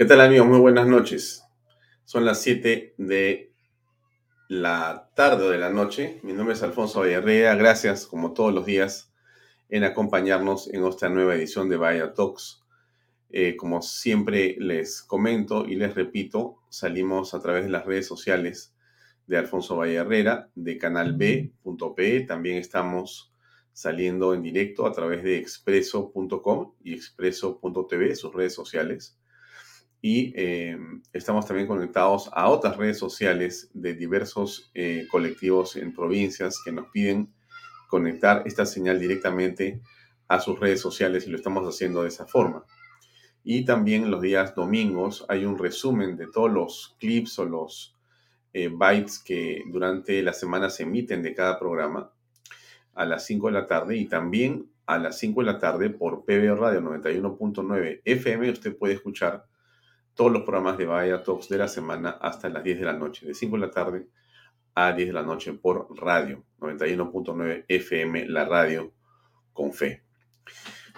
¿Qué tal amigos? Muy buenas noches. Son las 7 de la tarde o de la noche. Mi nombre es Alfonso Villarrea. Gracias, como todos los días, en acompañarnos en esta nueva edición de Vaya Talks. Eh, como siempre les comento y les repito, salimos a través de las redes sociales de Alfonso Valle Herrera, de canalb.pe. También estamos saliendo en directo a través de expreso.com y expreso.tv, sus redes sociales y eh, estamos también conectados a otras redes sociales de diversos eh, colectivos en provincias que nos piden conectar esta señal directamente a sus redes sociales y lo estamos haciendo de esa forma. Y también los días domingos hay un resumen de todos los clips o los eh, bytes que durante la semana se emiten de cada programa a las 5 de la tarde y también a las 5 de la tarde por PB Radio 91.9 FM usted puede escuchar todos los programas de Vaya Talks de la semana hasta las 10 de la noche, de 5 de la tarde a 10 de la noche por radio, 91.9 FM, la radio con fe.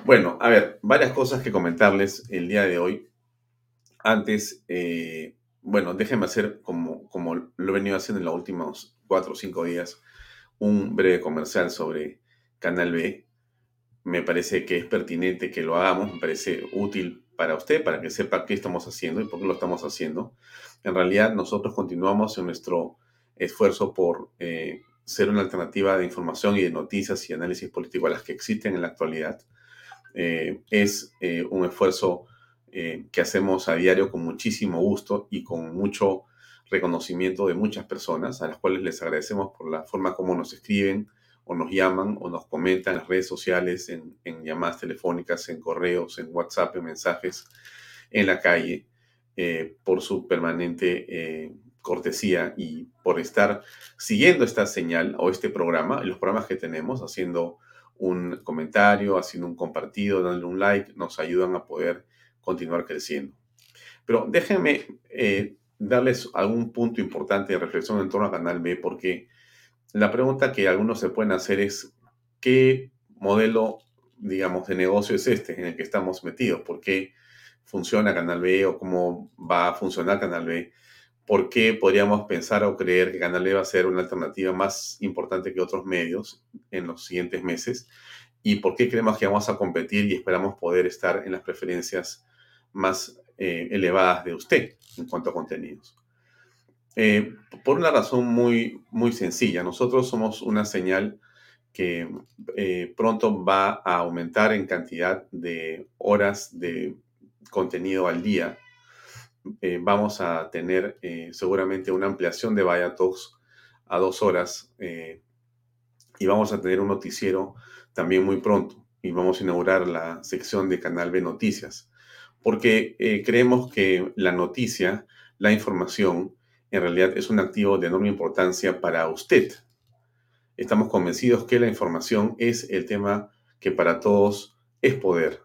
Bueno, a ver, varias cosas que comentarles el día de hoy. Antes, eh, bueno, déjenme hacer como, como lo he venido haciendo en los últimos 4 o 5 días, un breve comercial sobre Canal B. Me parece que es pertinente que lo hagamos, me parece útil para usted, para que sepa qué estamos haciendo y por qué lo estamos haciendo. En realidad, nosotros continuamos en nuestro esfuerzo por eh, ser una alternativa de información y de noticias y análisis político a las que existen en la actualidad. Eh, es eh, un esfuerzo que hacemos a diario con muchísimo gusto y con mucho reconocimiento de muchas personas, a las cuales les agradecemos por la forma como nos escriben, o nos llaman o nos comentan en las redes sociales, en, llamadas telefónicas, en correos, en WhatsApp, en mensajes, en la calle, eh, por su permanente eh, cortesía y por estar siguiendo esta señal o este programa, los programas que tenemos, haciendo un comentario, haciendo un compartido, dándole un like, nos ayudan a poder continuar creciendo. Pero déjenme eh, darles algún punto importante de reflexión en torno al Canal B, porque la pregunta que algunos se pueden hacer es, ¿qué modelo, digamos, de negocio es este en el que estamos metidos? ¿Por qué funciona Canal B o cómo va a funcionar Canal B? ¿Por qué podríamos pensar o creer que Canal B va a ser una alternativa más importante que otros medios en los siguientes meses? ¿Y por qué creemos que vamos a competir y esperamos poder estar en las preferencias más eh, elevadas de usted en cuanto a contenidos? Eh, por una razón muy, muy sencilla. Nosotros somos una señal que eh, pronto va a aumentar en cantidad de horas de contenido al día. Eh, vamos a tener seguramente una ampliación de Vaya Talks a dos horas y vamos a tener un noticiero también muy pronto y vamos a inaugurar la sección de Canal B Noticias porque creemos que la noticia, la información, en realidad es un activo de enorme importancia para usted. Estamos convencidos que la información es el tema que para todos es poder.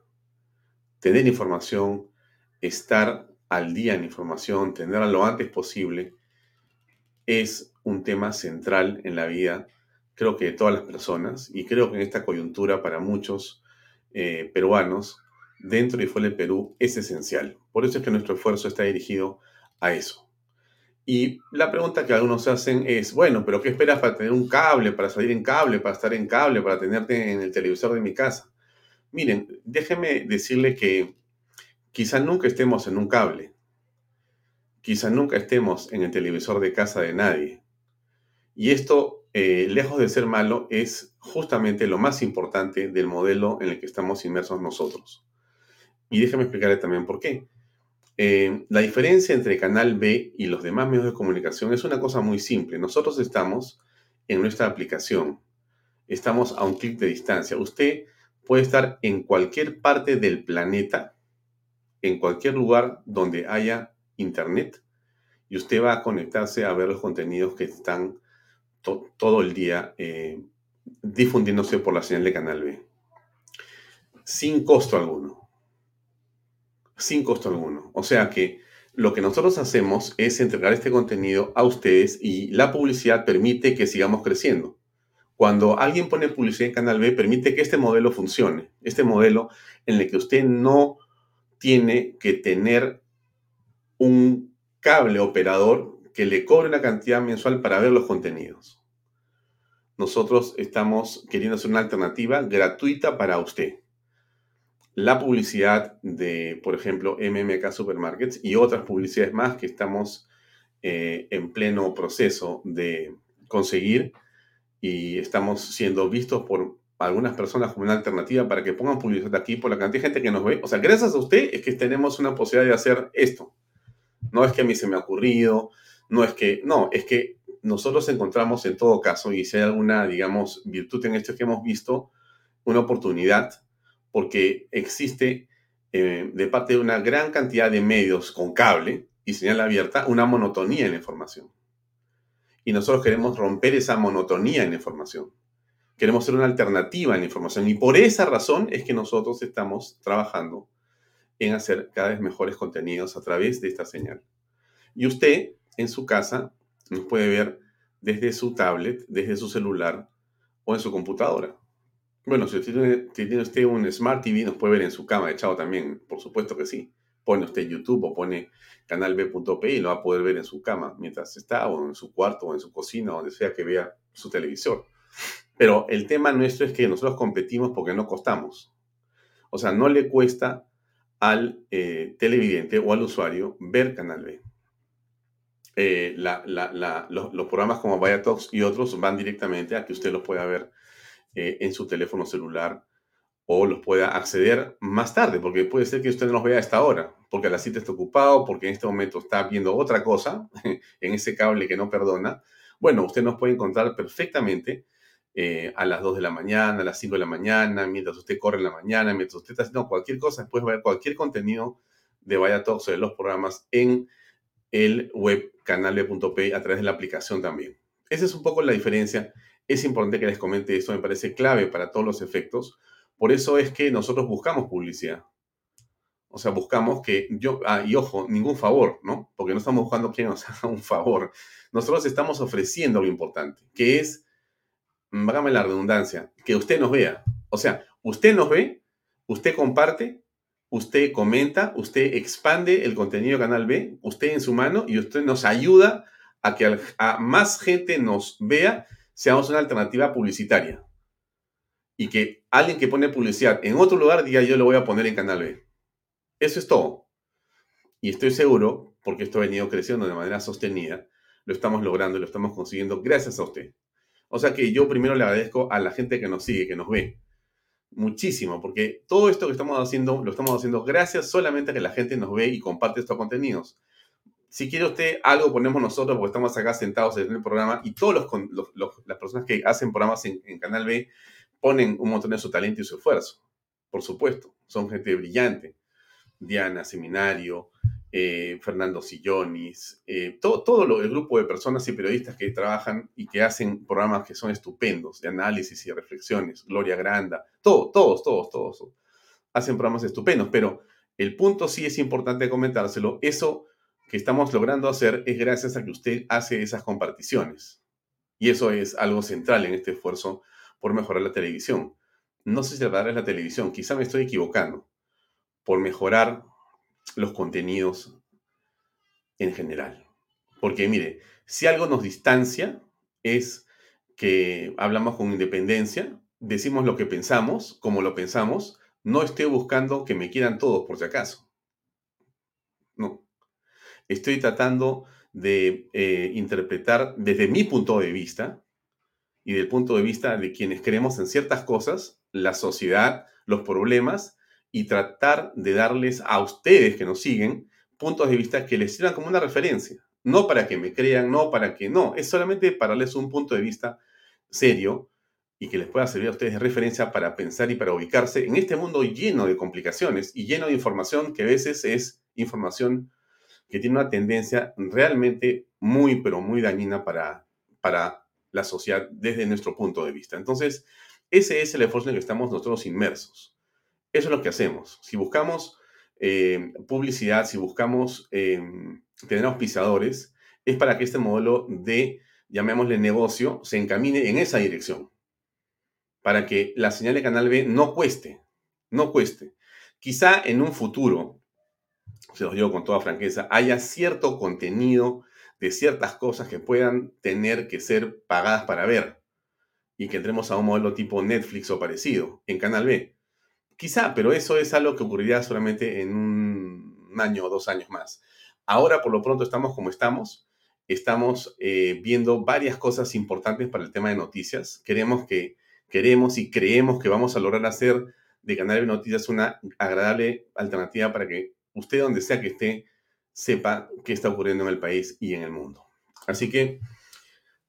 Tener información, estar al día en información, tenerla lo antes posible, es un tema central en la vida, creo que de todas las personas, y creo que en esta coyuntura para muchos eh, peruanos, dentro y fuera del Perú, es esencial. Por eso es que nuestro esfuerzo está dirigido a eso y la pregunta que algunos hacen es, bueno, pero ¿qué esperas para tener un cable, para salir en cable, para estar en cable, para tenerte en el televisor de mi casa? Miren, déjenme decirle que quizá nunca estemos en un cable, quizá nunca estemos en el televisor de casa de nadie. Y esto, eh, lejos de ser malo, es justamente lo más importante del modelo en el que estamos inmersos nosotros. Y déjenme explicarle también por qué. Eh, la diferencia entre Canal B y los demás medios de comunicación es una cosa muy simple. Nosotros estamos en nuestra aplicación. Estamos a un clic de distancia. Usted puede estar en cualquier parte del planeta, en cualquier lugar donde haya internet, y usted va a conectarse a ver los contenidos que están todo el día eh, difundiéndose por la señal de Canal B. Sin costo alguno sin costo alguno. O sea que lo que nosotros hacemos es entregar este contenido a ustedes y la publicidad permite que sigamos creciendo. Cuando alguien pone publicidad en Canal B, permite que este modelo funcione. Este modelo en el que usted no tiene que tener un cable operador que le cobre una cantidad mensual para ver los contenidos. Nosotros estamos queriendo hacer una alternativa gratuita para usted. La publicidad de, por ejemplo, MMK Supermarkets y otras publicidades más que estamos eh, en pleno proceso de conseguir y estamos siendo vistos por algunas personas como una alternativa para que pongan publicidad aquí por la cantidad de gente que nos ve. O sea, gracias a usted es que tenemos una posibilidad de hacer esto. No es que a mí se me ha ocurrido, no es que, no, es que nosotros encontramos en todo caso, y si hay alguna, digamos, virtud en esto que hemos visto, una oportunidad, porque existe eh, de parte de una gran cantidad de medios con cable y señal abierta una monotonía en la información. Y nosotros queremos romper esa monotonía en la información. Queremos ser una alternativa en la información. Y por esa razón es que nosotros estamos trabajando en hacer cada vez mejores contenidos a través de esta señal. Y usted en su casa nos puede ver desde su tablet, desde su celular o en su computadora. Bueno, si usted tiene, usted un Smart TV, nos puede ver en su cama echado también, por supuesto que sí. Pone usted YouTube o pone canalb.p y lo va a poder ver en su cama mientras está, o en su cuarto, o en su cocina, donde sea que vea su televisor. Pero el tema nuestro es que nosotros competimos porque no costamos. O sea, no le cuesta al eh, televidente o al usuario ver Canal B. Eh, los, programas como Vaya Talks y otros van directamente a que usted los pueda ver eh, en su teléfono celular o los pueda acceder más tarde, porque puede ser que usted no los vea a esta hora, porque la cita está ocupado, porque en este momento está viendo otra cosa en ese cable que no perdona. Bueno, usted nos puede encontrar perfectamente eh, a las 2 de la mañana, a las 5 de la mañana, mientras usted corre en la mañana, mientras usted está haciendo cualquier cosa, después ver cualquier contenido de Vaya Talks de los programas en el web canal.p a través de la aplicación también. Esa es un poco la diferencia. Es importante que les comente esto, me parece clave para todos los efectos. Por eso es que nosotros buscamos publicidad. O sea, buscamos que yo, ah, y ojo, ningún favor, ¿no? Porque no estamos buscando que nos haga un favor. Nosotros estamos ofreciendo lo importante, que es vágame la redundancia, que usted nos vea. O sea, usted nos ve, usted comparte, usted comenta, usted expande el contenido de Canal B, usted en su mano y usted nos ayuda a que a más gente nos vea, seamos una alternativa publicitaria. Y que alguien que pone publicidad en otro lugar diga yo lo voy a poner en Canal B. Eso es todo. Y estoy seguro, porque esto ha venido creciendo de manera sostenida, lo estamos logrando lo estamos consiguiendo gracias a usted. O sea que yo primero le agradezco a la gente que nos sigue, que nos ve. Muchísimo, porque todo esto que estamos haciendo, lo estamos haciendo gracias solamente a que la gente nos ve y comparte estos contenidos. Si quiere usted algo, ponemos nosotros, porque estamos acá sentados en el programa y todas los, las personas que hacen programas en, Canal B ponen un montón de su talento y su esfuerzo. Por supuesto, son gente brillante. Diana, Seminario, eh, Fernando Sillonis, eh, todo, todo el grupo de personas y periodistas que trabajan y que hacen programas que son estupendos, de análisis y reflexiones, Gloria Granda, todo, todos, todos, todos, hacen programas estupendos, pero el punto sí es importante comentárselo, eso que estamos logrando hacer es gracias a que usted hace esas comparticiones. Y eso es algo central en este esfuerzo por mejorar la televisión. No la verdad es la televisión, quizá me estoy equivocando, por mejorar los contenidos en general. Porque mire, si algo nos distancia es que hablamos con independencia, decimos lo que pensamos, como lo pensamos, no estoy buscando que me quieran todos por si acaso. No. Estoy tratando de eh, interpretar desde mi punto de vista y del punto de vista de quienes creemos en ciertas cosas, la sociedad, los problemas y tratar de darles a ustedes que nos siguen puntos de vista que les sirvan como una referencia. No para que me crean, no para que no, es solamente para darles un punto de vista serio y que les pueda servir a ustedes de referencia para pensar y para ubicarse en este mundo lleno de complicaciones y lleno de información que a veces es información que tiene una tendencia realmente muy, pero muy dañina para, para la sociedad desde nuestro punto de vista. Entonces, ese es el esfuerzo en el que estamos nosotros inmersos. Eso es lo que hacemos. Si buscamos eh, publicidad, si buscamos eh, tener auspiciadores, es para que este modelo de, llamémosle negocio, se encamine en esa dirección. Para que la señal de Canal B no cueste, no cueste. Quizá en un futuro, se los digo con toda franqueza, haya cierto contenido de ciertas cosas que puedan tener que ser pagadas para ver y que entremos a un modelo tipo Netflix o parecido en Canal B. Quizá, pero eso es algo que ocurrirá solamente en un año o dos años más. Ahora, por lo pronto, estamos como estamos. Estamos eh, viendo varias cosas importantes para el tema de noticias. Queremos que, queremos y creemos que vamos a lograr hacer de Canal B Noticias una agradable alternativa para que usted, donde sea que esté, sepa qué está ocurriendo en el país y en el mundo. Así que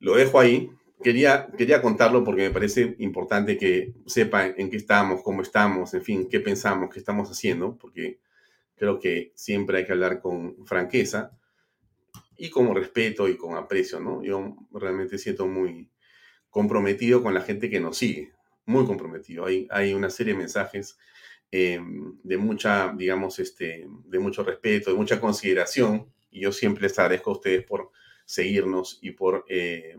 lo dejo ahí. Quería, quería contarlo porque me parece importante que sepa en qué estamos, cómo estamos, en fin, qué pensamos, qué estamos haciendo, porque creo que siempre hay que hablar con franqueza y con respeto y con aprecio, ¿no? Yo realmente siento muy comprometido con la gente que nos sigue, muy comprometido. Hay, hay una serie de mensajes eh, de mucha, digamos, este, de mucho respeto, de mucha consideración, y yo siempre les agradezco a ustedes por seguirnos y por eh,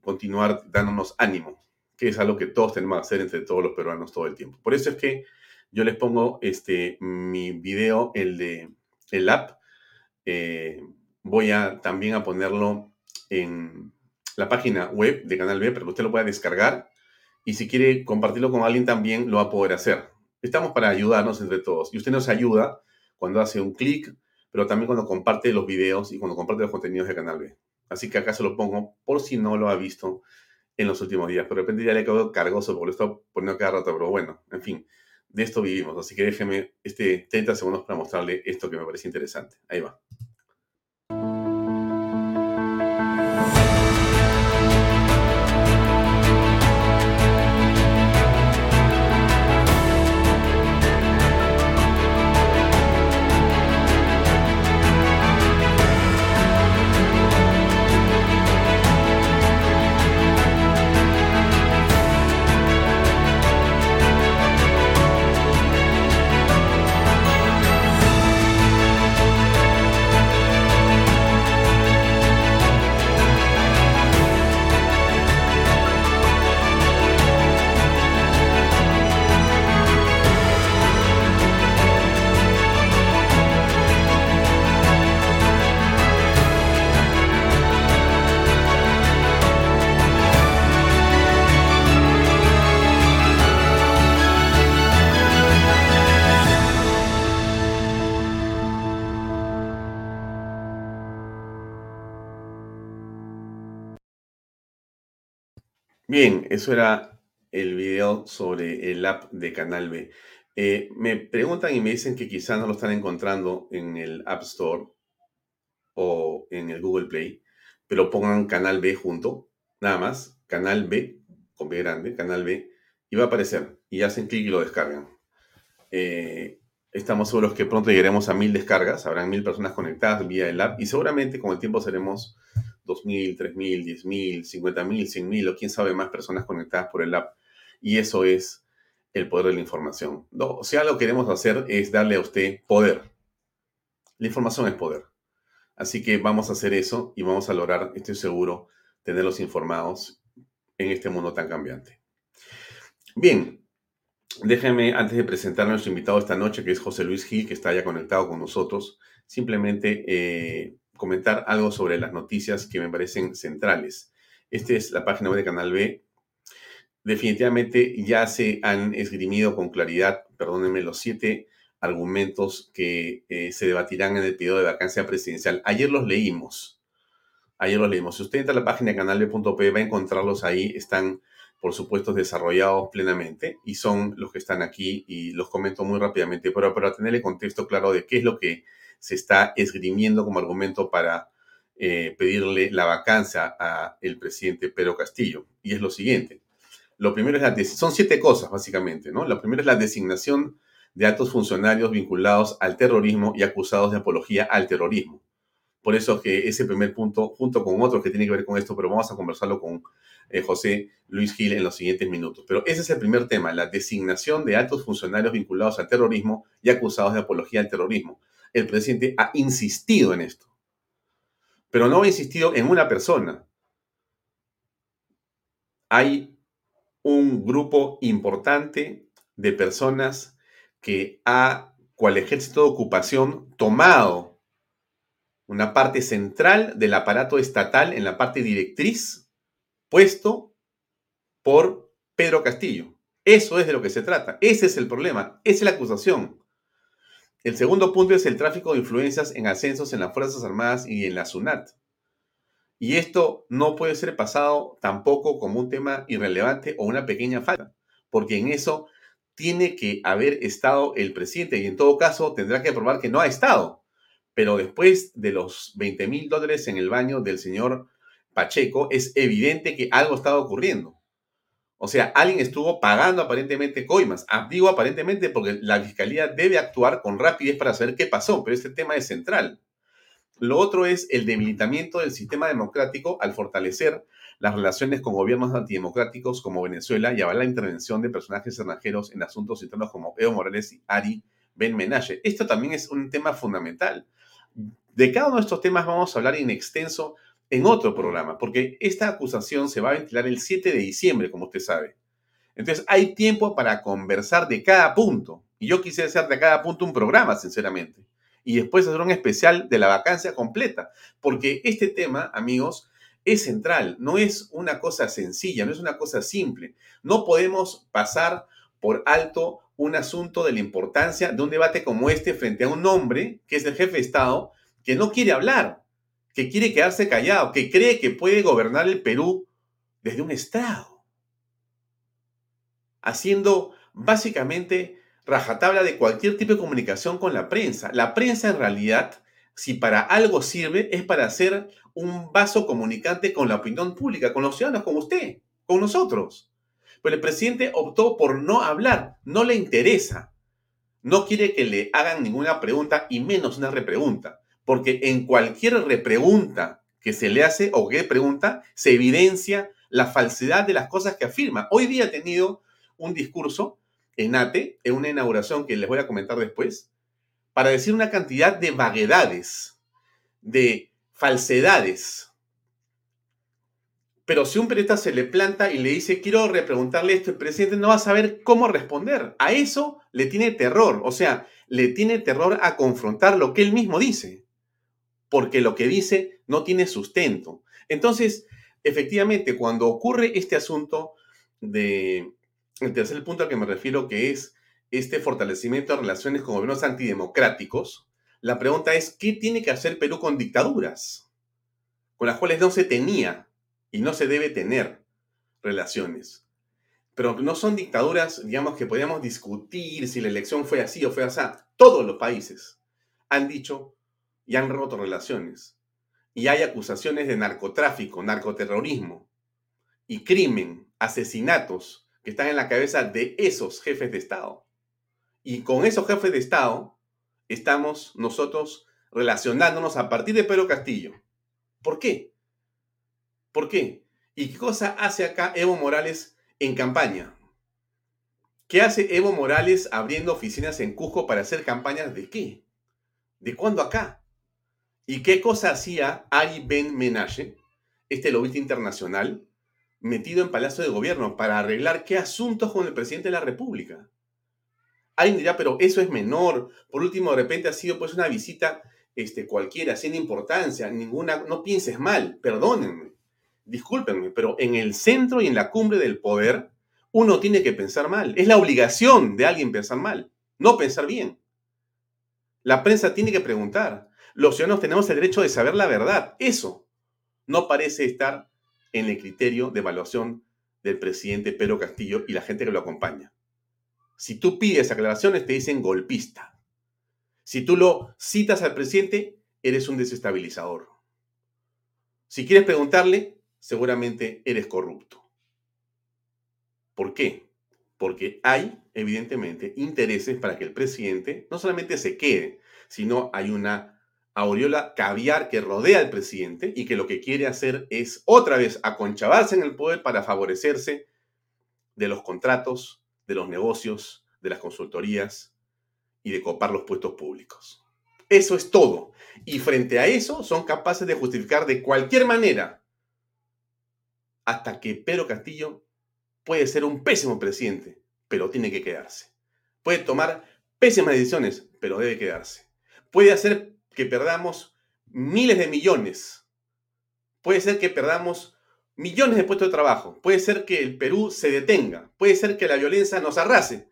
continuar dándonos ánimo, que es algo que todos tenemos que hacer entre todos los peruanos todo el tiempo. Por eso es que yo les pongo este, mi video, el de el app. Eh, voy a también a ponerlo en la página web de Canal B para que usted lo pueda descargar. Y si quiere compartirlo con alguien también lo va a poder hacer. Estamos para ayudarnos entre todos. Y usted nos ayuda cuando hace un clic, pero también cuando comparte los videos y cuando comparte los contenidos de Canal B. Así que acá se lo pongo por si no lo ha visto en los últimos días. Pero de repente ya le quedó cargoso por esto poniendo cada rato. Pero bueno, en fin, de esto vivimos. Así que déjeme este 30 segundos para mostrarle esto que me parece interesante. Ahí va. Bien, eso era el video sobre el app de Canal B. Eh, me preguntan y me dicen que quizás no lo están encontrando en el App Store o en el Google Play, pero pongan Canal B junto, nada más, Canal B, con B grande, Canal B, y va a aparecer. Y hacen clic y lo descargan. Eh, estamos seguros que pronto llegaremos a mil descargas, habrán mil personas conectadas vía el app y seguramente con el tiempo seremos 2.000, 3.000, 10.000, 50.000, 100.000 o quién sabe más personas conectadas por el app. Y eso es el poder de la información. No, o sea, lo que queremos hacer es darle a usted poder. La información es poder. Así que vamos a hacer eso y vamos a lograr, estoy seguro, tenerlos informados en este mundo tan cambiante. Bien, déjenme, antes de presentar a nuestro invitado esta noche, que es José Luis Gil, que está ya conectado con nosotros, simplemente eh, comentar algo sobre las noticias que me parecen centrales. Esta es la página web de Canal B. Definitivamente ya se han esgrimido con claridad, perdónenme, los siete argumentos que eh, se debatirán en el periodo de vacancia presidencial. Ayer los leímos. Ayer los leímos. Si usted entra a la página canalb.p va a encontrarlos ahí. Están, por supuesto, desarrollados plenamente y son los que están aquí y los comento muy rápidamente, pero para tener el contexto claro de qué es lo que se está esgrimiendo como argumento para eh, pedirle la vacancia al presidente Pedro Castillo. Y es lo siguiente. Lo primero es la son siete cosas básicamente, ¿no? Lo primero es la designación de altos funcionarios vinculados al terrorismo y acusados de apología al terrorismo. Por eso que ese primer punto, junto con otros que tiene que ver con esto, pero vamos a conversarlo con eh, José Luis Gil en los siguientes minutos. Pero ese es el primer tema, la designación de altos funcionarios vinculados al terrorismo y acusados de apología al terrorismo el presidente ha insistido en esto. Pero no ha insistido en una persona. Hay un grupo importante de personas que ha cual ejército de ocupación tomado una parte central del aparato estatal en la parte directriz, puesto por Pedro Castillo. Eso es de lo que se trata. Ese es el problema. Esa es la acusación. El segundo punto es el tráfico de influencias en ascensos en las Fuerzas Armadas y en la SUNAT. Y esto no puede ser pasado tampoco como un tema irrelevante o una pequeña falta, porque en eso tiene que haber estado el presidente y en todo caso tendrá que probar que no ha estado. Pero después de los 20 mil dólares en el baño del señor Pacheco, es evidente que algo estaba ocurriendo. O sea, alguien estuvo pagando aparentemente coimas. Ah, digo aparentemente porque la fiscalía debe actuar con rapidez para saber qué pasó, pero este tema es central. Lo otro es el debilitamiento del sistema democrático al fortalecer las relaciones con gobiernos antidemocráticos como Venezuela y avalar la intervención de personajes extranjeros en asuntos internos como Evo Morales y Ari Ben Menashe. Esto también es un tema fundamental. De cada uno de estos temas vamos a hablar en extenso en otro programa, porque esta acusación se va a ventilar el 7 de diciembre, como usted sabe. Entonces hay tiempo para conversar de cada punto. Y yo quise hacer de cada punto un programa, sinceramente. Y después hacer un especial de la vacancia completa. Porque este tema, amigos, es central. No es una cosa sencilla, no es una cosa simple. No podemos pasar por alto un asunto de la importancia de un debate como este frente a un hombre que es el jefe de Estado que no quiere hablar, que quiere quedarse callado, que cree que puede gobernar el Perú desde un estrado, haciendo básicamente rajatabla de cualquier tipo de comunicación con la prensa. La prensa en realidad, si para algo sirve, es para hacer un vaso comunicante con la opinión pública, con los ciudadanos, como usted, con nosotros. Pero el presidente optó por no hablar, no le interesa. No quiere que le hagan ninguna pregunta y menos una repregunta porque en cualquier repregunta que se le hace o que pregunta, se evidencia la falsedad de las cosas que afirma. Hoy día ha tenido un discurso en ATE, en una inauguración que les voy a comentar después, para decir una cantidad de vaguedades, de falsedades. Pero si un periodista se le planta y le dice, quiero repreguntarle esto, el presidente no va a saber cómo responder. A eso le tiene terror, o sea, le tiene terror a confrontar lo que él mismo dice porque lo que dice no tiene sustento. Entonces, efectivamente, cuando ocurre este asunto de, el tercer punto al que me refiero, que es este fortalecimiento de relaciones con gobiernos antidemocráticos, la pregunta es, ¿qué tiene que hacer Perú con dictaduras? Con las cuales no se tenía y no se debe tener relaciones. Pero no son dictaduras, digamos, que podríamos discutir si la elección fue así o fue así. Todos los países han dicho y han roto relaciones. Y hay acusaciones de narcotráfico, narcoterrorismo y crimen, asesinatos que están en la cabeza de esos jefes de Estado. Y con esos jefes de Estado estamos nosotros relacionándonos a partir de Pedro Castillo. ¿Por qué? ¿Por qué? ¿Y qué cosa hace acá Evo Morales en campaña? ¿Qué hace Evo Morales abriendo oficinas en Cusco para hacer campañas de qué? ¿De cuándo acá? ¿Y qué cosa hacía Ari Ben Menashe, este lobista internacional, metido en Palacio de Gobierno para arreglar qué asuntos con el presidente de la República? Alguien dirá, pero eso es menor. Por último, de repente ha sido pues una visita este, cualquiera, sin importancia, ninguna, no pienses mal, perdónenme, discúlpenme, pero en el centro y en la cumbre del poder, uno tiene que pensar mal. Es la obligación de alguien pensar mal, no pensar bien. La prensa tiene que preguntar, los ciudadanos tenemos el derecho de saber la verdad. Eso no parece estar en el criterio de evaluación del presidente Pedro Castillo y la gente que lo acompaña. Si tú pides aclaraciones, te dicen golpista. Si tú lo citas al presidente, eres un desestabilizador. Si quieres preguntarle, seguramente eres corrupto. ¿Por qué? Porque hay, evidentemente, intereses para que el presidente no solamente se quede, sino hay una aureola caviar que rodea al presidente y que lo que quiere hacer es otra vez aconchavarse en el poder para favorecerse de los contratos, de los negocios, de las consultorías y de copar los puestos públicos. Eso es todo. Y frente a eso son capaces de justificar de cualquier manera hasta que Pedro Castillo puede ser un pésimo presidente, pero tiene que quedarse. Puede tomar pésimas decisiones, pero debe quedarse. Puede hacer que perdamos miles de millones. Puede ser que perdamos millones de puestos de trabajo. Puede ser que el Perú se detenga. Puede ser que la violencia nos arrase,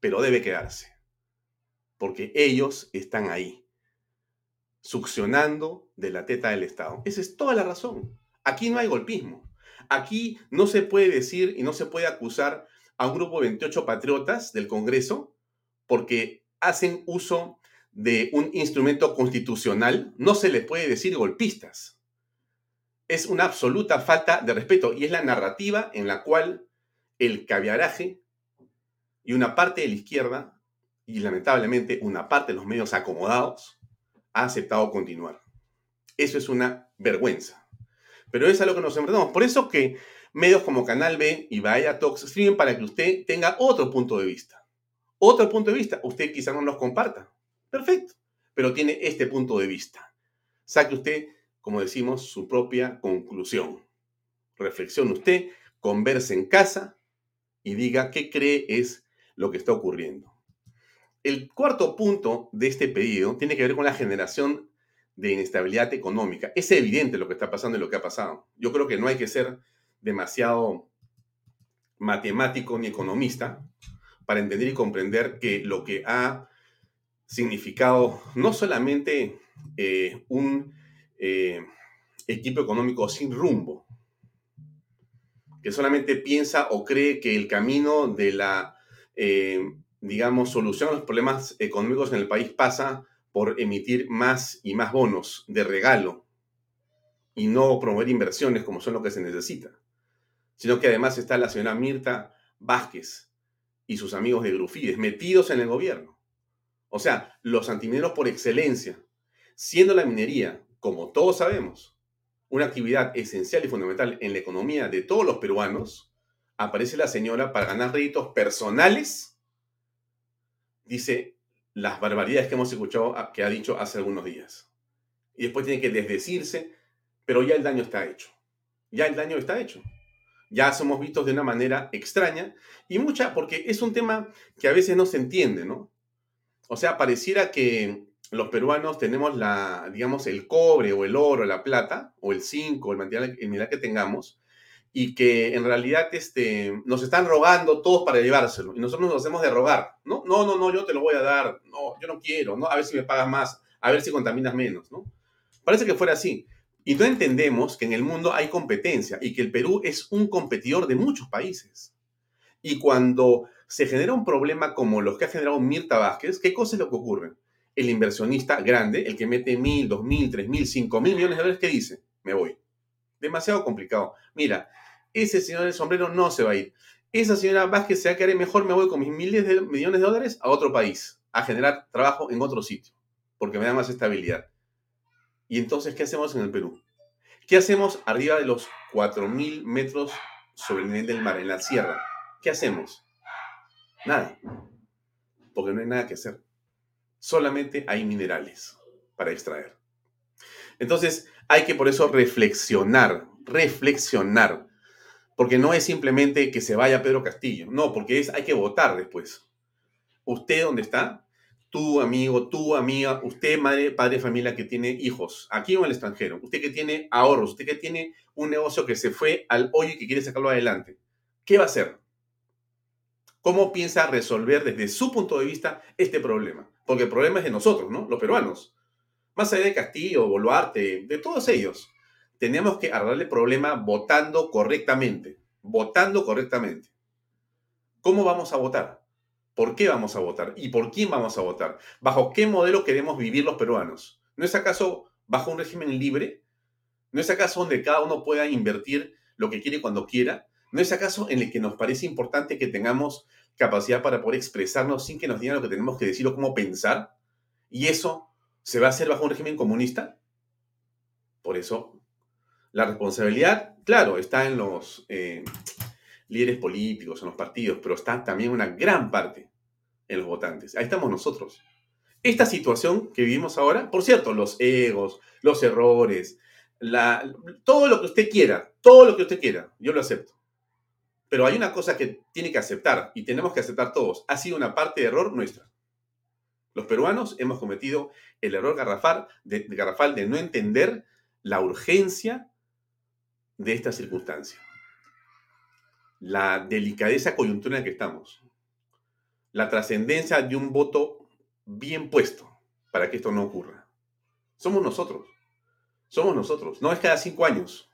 pero debe quedarse. Porque ellos están ahí, succionando de la teta del Estado. Esa es toda la razón. Aquí no hay golpismo. Aquí no se puede decir y no se puede acusar a un grupo de 28 patriotas del Congreso porque hacen uso de un instrumento constitucional. No se les puede decir golpistas. Es una absoluta falta de respeto y es la narrativa en la cual el caviaraje y una parte de la izquierda y lamentablemente una parte de los medios acomodados ha aceptado continuar. Eso es una vergüenza. Pero es a lo que nos enfrentamos. Por eso que medios como Canal B y Bahía Talks escriben para que usted tenga otro punto de vista. Otro punto de vista. Usted quizá no nos comparta. Perfecto. Pero tiene este punto de vista. Saque usted, como decimos, su propia conclusión. Reflexione usted, converse en casa y diga qué cree es lo que está ocurriendo. El cuarto punto de este pedido tiene que ver con la generación de inestabilidad económica. Es evidente lo que está pasando y lo que ha pasado. Yo creo que no hay que ser demasiado matemático ni economista para entender y comprender que lo que ha significado no solamente eh, un eh, equipo económico sin rumbo, que solamente piensa o cree que el camino de la, eh, digamos, solución a los problemas económicos en el país pasa por emitir más y más bonos de regalo y no promover inversiones como son lo que se necesita, sino que además está la señora Mirta Vázquez y sus amigos de Grufides metidos en el gobierno. O sea, los antimineros por excelencia, siendo la minería, como todos sabemos, una actividad esencial y fundamental en la economía de todos los peruanos, aparece la señora para ganar réditos personales, dice, las barbaridades que hemos escuchado que ha dicho hace algunos días. Y después tiene que desdecirse, pero ya el daño está hecho. Ya el daño está hecho. Ya somos vistos de una manera extraña y mucha, porque es un tema que a veces no se entiende, ¿no? O sea, pareciera que los peruanos tenemos la, digamos, el cobre o el oro, la plata, o el zinc, o el material que tengamos, y que en realidad este, nos están rogando todos para llevárselo y nosotros nos hacemos de rogar, ¿no? No, no, no, yo te lo voy a dar, no, yo no quiero, ¿no? A ver si me pagas más, a ver si contaminas menos, ¿no? Parece que fuera así. Y no entendemos que en el mundo hay competencia y que el Perú es un competidor de muchos países. Y cuando se genera un problema como los que ha generado Mirta Vázquez, ¿qué cosa es lo que ocurre? El inversionista grande, el que mete mil, dos mil, tres mil, cinco mil millones de dólares, ¿qué dice? Me voy. Demasiado complicado. Mira, ese señor del sombrero no se va a ir. Esa señora Vázquez se va a quedar mejor, me voy con mis miles de millones de dólares a otro país, a generar trabajo en otro sitio, porque me da más estabilidad. Y entonces, ¿qué hacemos en el Perú? ¿Qué hacemos arriba de los 4.000 metros sobre el nivel del mar, en la sierra? ¿Qué hacemos? Nada, porque no hay nada que hacer. Solamente hay minerales para extraer. Entonces, hay que por eso reflexionar, reflexionar porque no es simplemente que se vaya Pedro Castillo, no, porque es, hay que votar después. Usted dónde está, tu amigo, tu amiga, usted madre, padre familia que tiene hijos, aquí o en el extranjero, usted que tiene ahorros, usted que tiene un negocio que se fue al hoyo y que quiere sacarlo adelante, ¿qué va a hacer? ¿Cómo piensa resolver desde su punto de vista este problema? Porque el problema es de nosotros, ¿no? Los peruanos. Más allá de Castillo, Boluarte, de todos ellos tenemos que arreglar el problema votando correctamente. Votando correctamente. ¿Cómo vamos a votar? ¿Por qué vamos a votar? ¿Y por quién vamos a votar? ¿Bajo qué modelo queremos vivir los peruanos? ¿No es acaso bajo un régimen libre? ¿No es acaso donde cada uno pueda invertir lo que quiere cuando quiera? ¿No es acaso en el que nos parece importante que tengamos capacidad para poder expresarnos sin que nos digan lo que tenemos que decir o cómo pensar? ¿Y eso se va a hacer bajo un régimen comunista? Por eso la responsabilidad, claro, está en los eh, líderes políticos, en los partidos, pero está también una gran parte en los votantes. Ahí estamos nosotros. Esta situación que vivimos ahora, por cierto, los egos, los errores, la, todo lo que usted quiera, todo lo que usted quiera, yo lo acepto. Pero hay una cosa que tiene que aceptar y tenemos que aceptar todos. Ha sido una parte de error nuestra. Los peruanos hemos cometido el error garrafal de, no entender la urgencia de esta circunstancia, la delicadeza coyuntural en la que estamos, la trascendencia de un voto bien puesto para que esto no ocurra. Somos nosotros, somos nosotros, no es cada cinco años,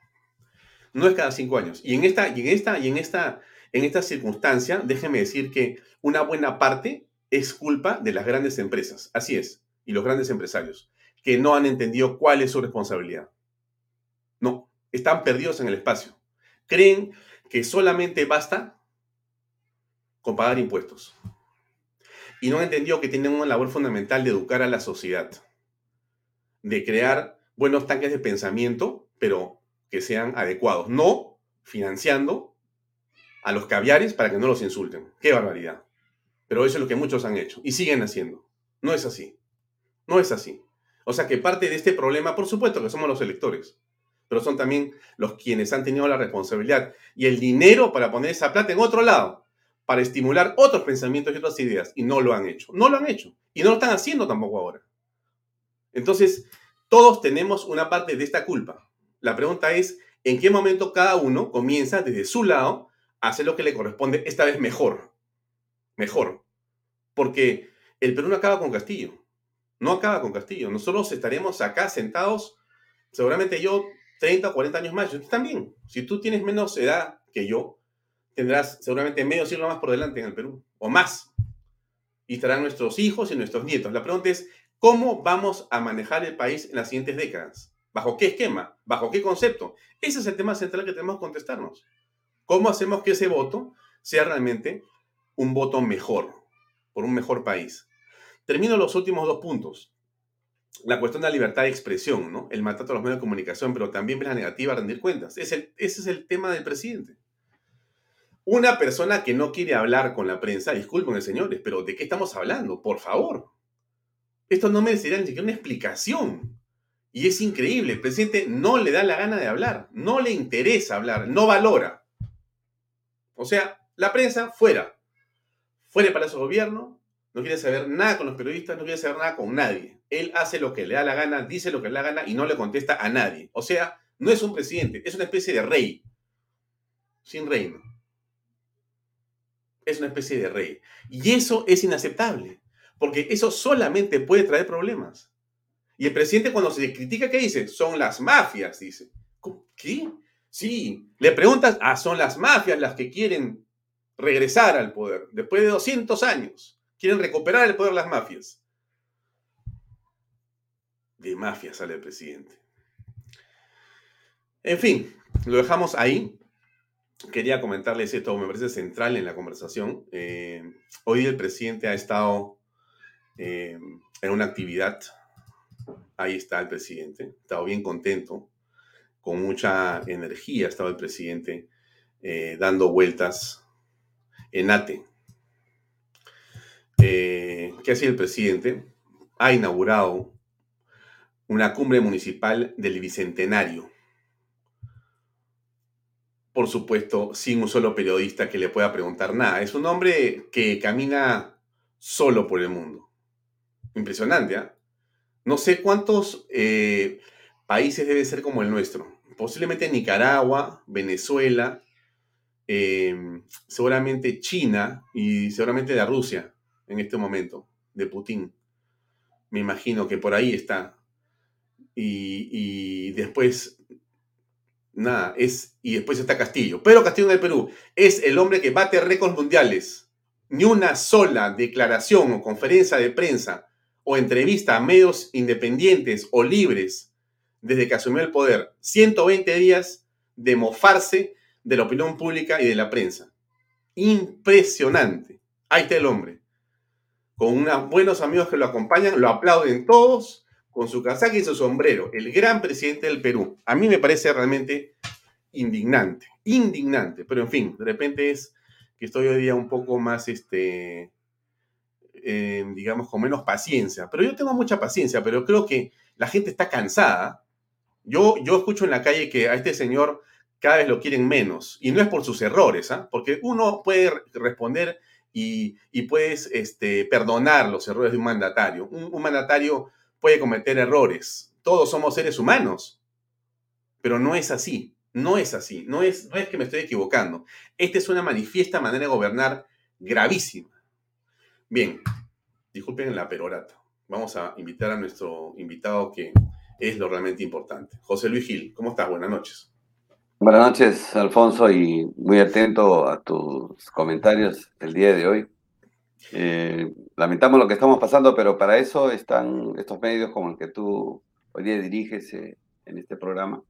no es cada cinco años. Y en esta, y en esta, y en esta, en circunstancia, déjeme decir que una buena parte es culpa de las grandes empresas, así es, y los grandes empresarios, que no han entendido cuál es su responsabilidad. No, están perdidos en el espacio. Creen que solamente basta con pagar impuestos. Y no han entendido que tienen una labor fundamental de educar a la sociedad, de crear buenos tanques de pensamiento, pero que sean adecuados, no financiando a los caviares para que no los insulten. ¡Qué barbaridad! Pero eso es lo que muchos han hecho y siguen haciendo. No es así. No es así. O sea que parte de este problema, por supuesto que somos los electores, pero son también los quienes han tenido la responsabilidad y el dinero para poner esa plata en otro lado, para estimular otros pensamientos y otras ideas, y no lo han hecho. No lo han hecho. Y no lo están haciendo tampoco ahora. Entonces, todos tenemos una parte de esta culpa. La pregunta es, ¿en qué momento cada uno comienza desde su lado a hacer lo que le corresponde, esta vez mejor? mejor. Porque el Perú no acaba con Castillo. No acaba con Castillo. Nosotros estaremos acá sentados, seguramente yo, 30 o 40 años más. Yo también. Si tú tienes menos edad que yo, tendrás seguramente medio siglo más por delante en el Perú. O más. Y estarán nuestros hijos y nuestros nietos. La pregunta es, ¿cómo vamos a manejar el país en las siguientes décadas? ¿Bajo qué esquema? ¿Bajo qué concepto? Ese es el tema central que tenemos que contestarnos. ¿Cómo hacemos que ese voto sea realmente un voto mejor, por un mejor país. Termino los últimos dos puntos. La cuestión de la libertad de expresión, ¿no? El maltrato a los medios de comunicación, pero también la negativa a rendir cuentas. ese es el tema del presidente. Una persona que no quiere hablar con la prensa, disculpen señores, pero ¿de qué estamos hablando? Por favor. Esto no merecería ni siquiera una explicación. Y es increíble, el presidente no le da la gana de hablar, no le interesa hablar, no valora. O sea, la prensa fuera, fuera Palacio de Gobierno, no quiere saber nada con los periodistas, no quiere saber nada con nadie. Él hace lo que le da la gana, dice lo que le da la gana y no le contesta a nadie. O sea, no es un presidente, es una especie de rey, sin reino. Es una especie de rey. Y eso es inaceptable, porque eso solamente puede traer problemas. Y el presidente cuando se le critica, ¿qué dice? Son las mafias, dice. ¿Qué? Sí, le preguntas, ah, son las mafias las que quieren regresar al poder. Después de 200 años, quieren recuperar el poder las mafias. De mafia sale el presidente. En fin, lo dejamos ahí. Quería comentarles esto, me parece central en la conversación. Eh, hoy el presidente ha estado eh, en una actividad. Ahí está el presidente. Ha estado bien contento, con mucha energía ha estado el presidente eh, dando vueltas Enate. Eh, ¿Qué hacía el presidente? Ha inaugurado una cumbre municipal del Bicentenario. Por supuesto, sin un solo periodista que le pueda preguntar nada. Es un hombre que camina solo por el mundo. Impresionante, ¿ah? No sé cuántos eh, países deben ser como el nuestro. Posiblemente Nicaragua, Venezuela, Em, seguramente China y seguramente de Rusia en este momento, de Putin. Me imagino que por ahí está. Y, después, nada, es, y después está Castillo. Pero Castillo del Perú es el hombre que bate récords mundiales. Ni una sola declaración o conferencia de prensa o entrevista a medios independientes o libres desde que asumió el poder. 120 días de mofarse de la opinión pública y de la prensa. Impresionante. Ahí está el hombre. Con unos buenos amigos que lo acompañan, lo aplauden todos, con su casaca y su sombrero. El gran presidente del Perú. A mí me parece realmente indignante. Indignante. Pero en fin, de repente es que estoy hoy día un poco más, este, eh, digamos, con menos paciencia. Pero yo tengo mucha paciencia, pero creo que la gente está cansada. Yo, yo escucho en la calle que a este señor cada vez lo quieren menos. Y no es por sus errores, ¿ah? porque uno puede responder y, puedes este, perdonar los errores de un mandatario. Un, mandatario puede cometer errores. Todos somos seres humanos. Pero no es así. No es así. No es, no es que me estoy equivocando. Esta es una manifiesta manera de gobernar gravísima. Bien, disculpen la perorata. Vamos a invitar a nuestro invitado que es lo realmente importante. José Luis Gil, ¿cómo estás? Buenas noches. Buenas noches, Alfonso, y muy atento a tus comentarios el día de hoy. Eh, lamentamos lo que estamos pasando, pero para eso están estos medios como el que tú hoy día diriges eh, en este programa,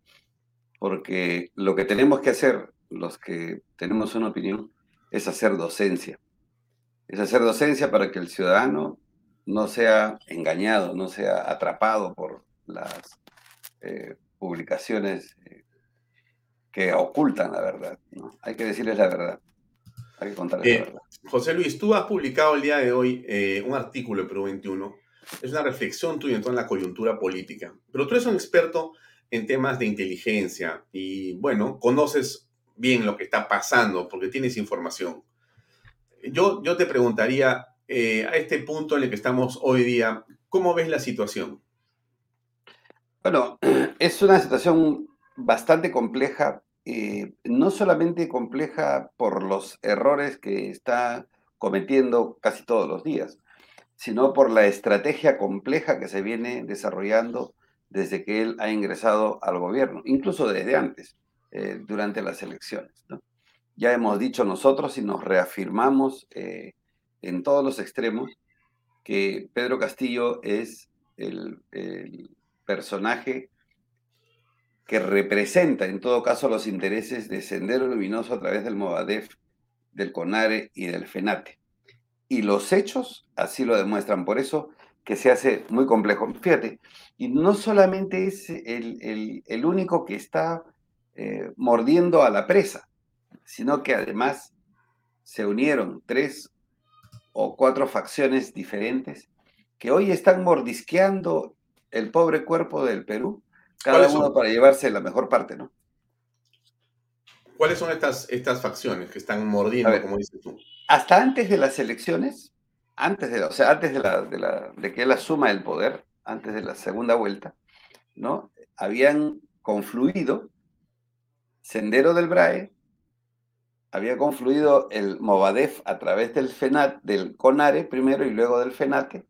porque lo que tenemos que hacer, los que tenemos una opinión, es hacer docencia. Es hacer docencia para que el ciudadano no sea engañado, no sea atrapado por las eh, publicaciones que ocultan la verdad. ¿no? Hay que decirles la verdad. Hay que contarles la eh, verdad. José Luis, tú has publicado el día de hoy eh, un artículo en Perú 21. Es una reflexión tuya en toda la coyuntura política. Pero tú eres un experto en temas de inteligencia y, bueno, conoces bien lo que está pasando porque tienes información. Yo, yo te preguntaría, eh, a este punto en el que estamos hoy día, ¿cómo ves la situación? Bueno, es una situación bastante compleja, eh, no solamente compleja por los errores que está cometiendo casi todos los días, sino por la estrategia compleja que se viene desarrollando desde que él ha ingresado al gobierno, incluso desde antes, eh, durante las elecciones. Ya hemos dicho nosotros y nos reafirmamos eh, en todos los extremos que Pedro Castillo es el, personaje que representa en todo caso los intereses de Sendero Luminoso a través del Movadef, del CONARE y del FENATE. Y los hechos así lo demuestran, por eso que se hace muy complejo. Fíjate, y no solamente es el, único que está eh, mordiendo a la presa, sino que además se unieron tres o cuatro facciones diferentes que hoy están mordisqueando el pobre cuerpo del Perú cada uno para llevarse la mejor parte, ¿no? ¿Cuáles son estas, estas facciones que están mordiendo, como dices tú? Hasta antes de las elecciones, antes de, o sea, antes de, la, de, la, de que él asuma el poder, antes de la segunda vuelta, ¿no? Habían confluido Sendero del Brae, había confluido el Movadef a través del FENAT, del CONARE primero y luego del FENATE,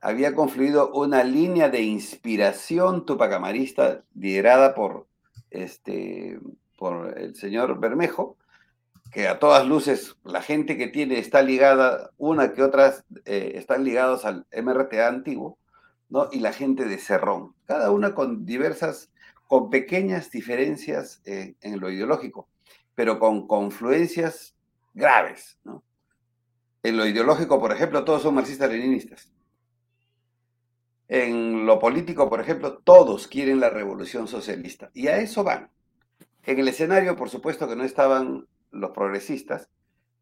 había confluido una línea de inspiración tupacamarista liderada por, este, por el señor Bermejo, que a todas luces la gente que tiene está ligada, una que otras eh, están ligados al MRTA antiguo, ¿no? y la gente de Cerrón, cada una con diversas, con pequeñas diferencias eh, en lo ideológico, pero con confluencias graves. ¿no? En lo ideológico, por ejemplo, todos son marxistas-leninistas. En lo político, por ejemplo, todos quieren la revolución socialista y a eso van. En el escenario, por supuesto que no estaban los progresistas,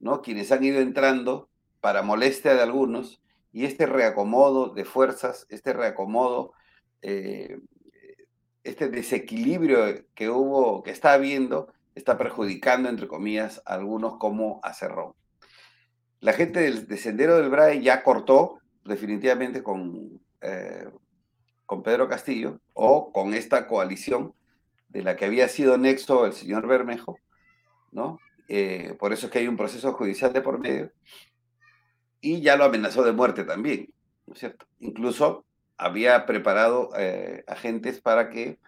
¿no? quienes han ido entrando para molestia de algunos y este reacomodo de fuerzas, este reacomodo, eh, este desequilibrio que hubo, que está habiendo, está perjudicando, entre comillas, a algunos como a Cerrón. La gente del Sendero del Brae ya cortó definitivamente con eh, con Pedro Castillo o con esta coalición de la que había sido nexo el señor Bermejo, ¿no? Eh, por eso es que hay un proceso judicial de por medio y ya lo amenazó de muerte también, ¿no es cierto? Incluso había preparado eh, agentes para que,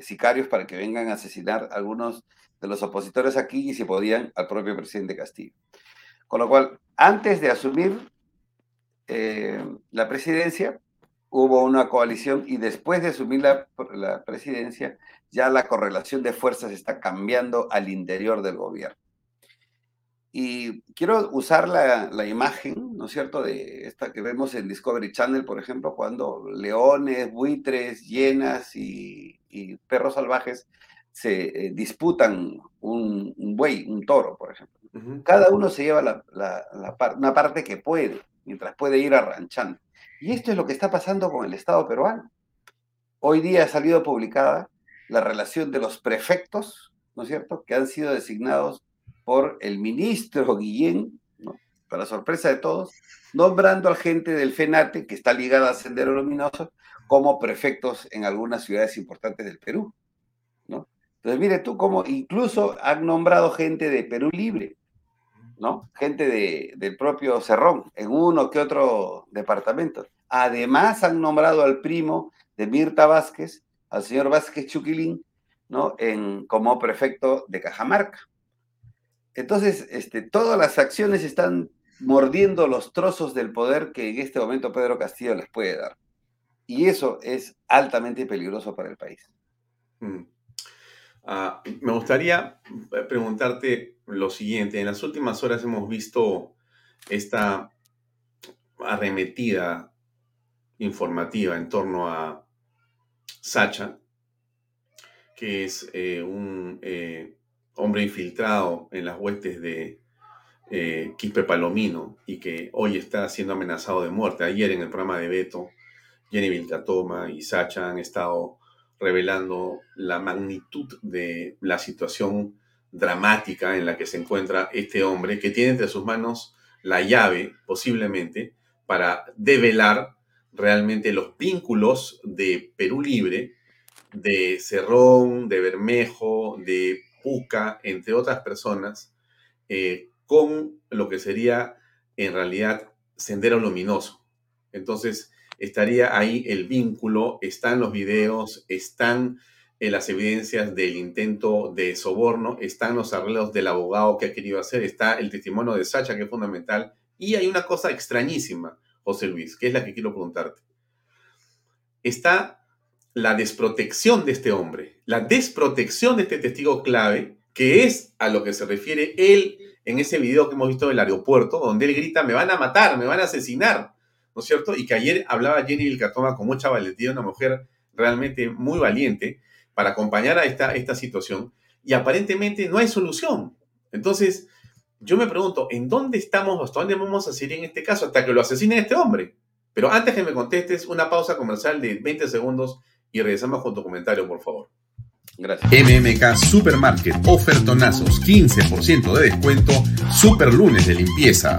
sicarios, para que vengan a asesinar a algunos de los opositores aquí y si podían al propio presidente Castillo. Con lo cual, antes de asumir la presidencia, hubo una coalición y después de asumir la, presidencia, ya la correlación de fuerzas está cambiando al interior del gobierno. Y quiero usar la, imagen, ¿no es cierto?, de esta que vemos en Discovery Channel, por ejemplo, cuando leones, buitres, hienas y, perros salvajes se eh, disputan un, buey, un toro, por ejemplo. Cada uno se lleva una parte que puede, mientras puede ir arranchando. Y esto es lo que está pasando con el Estado peruano. Hoy día ha salido publicada la relación de los prefectos, ¿no es cierto?, que han sido designados por el ministro Guillén, para sorpresa de todos, nombrando al gente del FENATE, que está ligada a Sendero Luminoso, como prefectos en algunas ciudades importantes del Perú. Entonces, mire tú cómo incluso han nombrado gente de Perú Libre, ¿no? Gente de, del propio Cerrón, en uno que otro departamento. Además, han nombrado al primo de Mirta Vázquez, al señor Vázquez Chuquilín, ¿no? En, como prefecto de Cajamarca. Entonces, este, todas las acciones están mordiendo los trozos del poder que en este momento Pedro Castillo les puede dar. Y eso es altamente peligroso para el país. Mm. Ah, me gustaría preguntarte lo siguiente. En las últimas horas hemos visto esta arremetida informativa en torno a Sacha, que es eh, un eh, hombre infiltrado en las huestes de eh, Quispe Palomino y que hoy está siendo amenazado de muerte. Ayer en el programa de Beto, Jenny Vilcatoma y Sacha han estado revelando la magnitud de la situación dramática en la que se encuentra este hombre, que tiene entre sus manos la llave, posiblemente, para develar realmente los vínculos de Perú Libre, de Cerrón, de Bermejo, de Puca, entre otras personas, eh, con lo que sería en realidad Sendero Luminoso. Entonces, estaría ahí el vínculo, están los videos, están eh, las evidencias del intento de soborno, están los arreglos del abogado que ha querido hacer, está el testimonio de Sacha, que es fundamental, y hay una cosa extrañísima, José Luis, que es la que quiero preguntarte. Está la desprotección de este hombre, la desprotección de este testigo clave, que es a lo que se refiere él en ese video que hemos visto del aeropuerto, donde él grita, me van a matar, me van a asesinar, ¿no es cierto? Y que ayer hablaba Jenny Vilcatoma con mucha valentía, una mujer realmente muy valiente, para acompañar a esta, esta situación, y aparentemente no hay solución. Entonces, yo me pregunto, ¿en dónde estamos, hasta dónde vamos a seguir en este caso? Hasta que lo asesinen este hombre. Pero antes que me contestes, una pausa comercial de 20 segundos y regresamos con tu comentario, por favor. Gracias. MMK Supermarket, ofertonazos, 15% de descuento, super lunes de limpieza.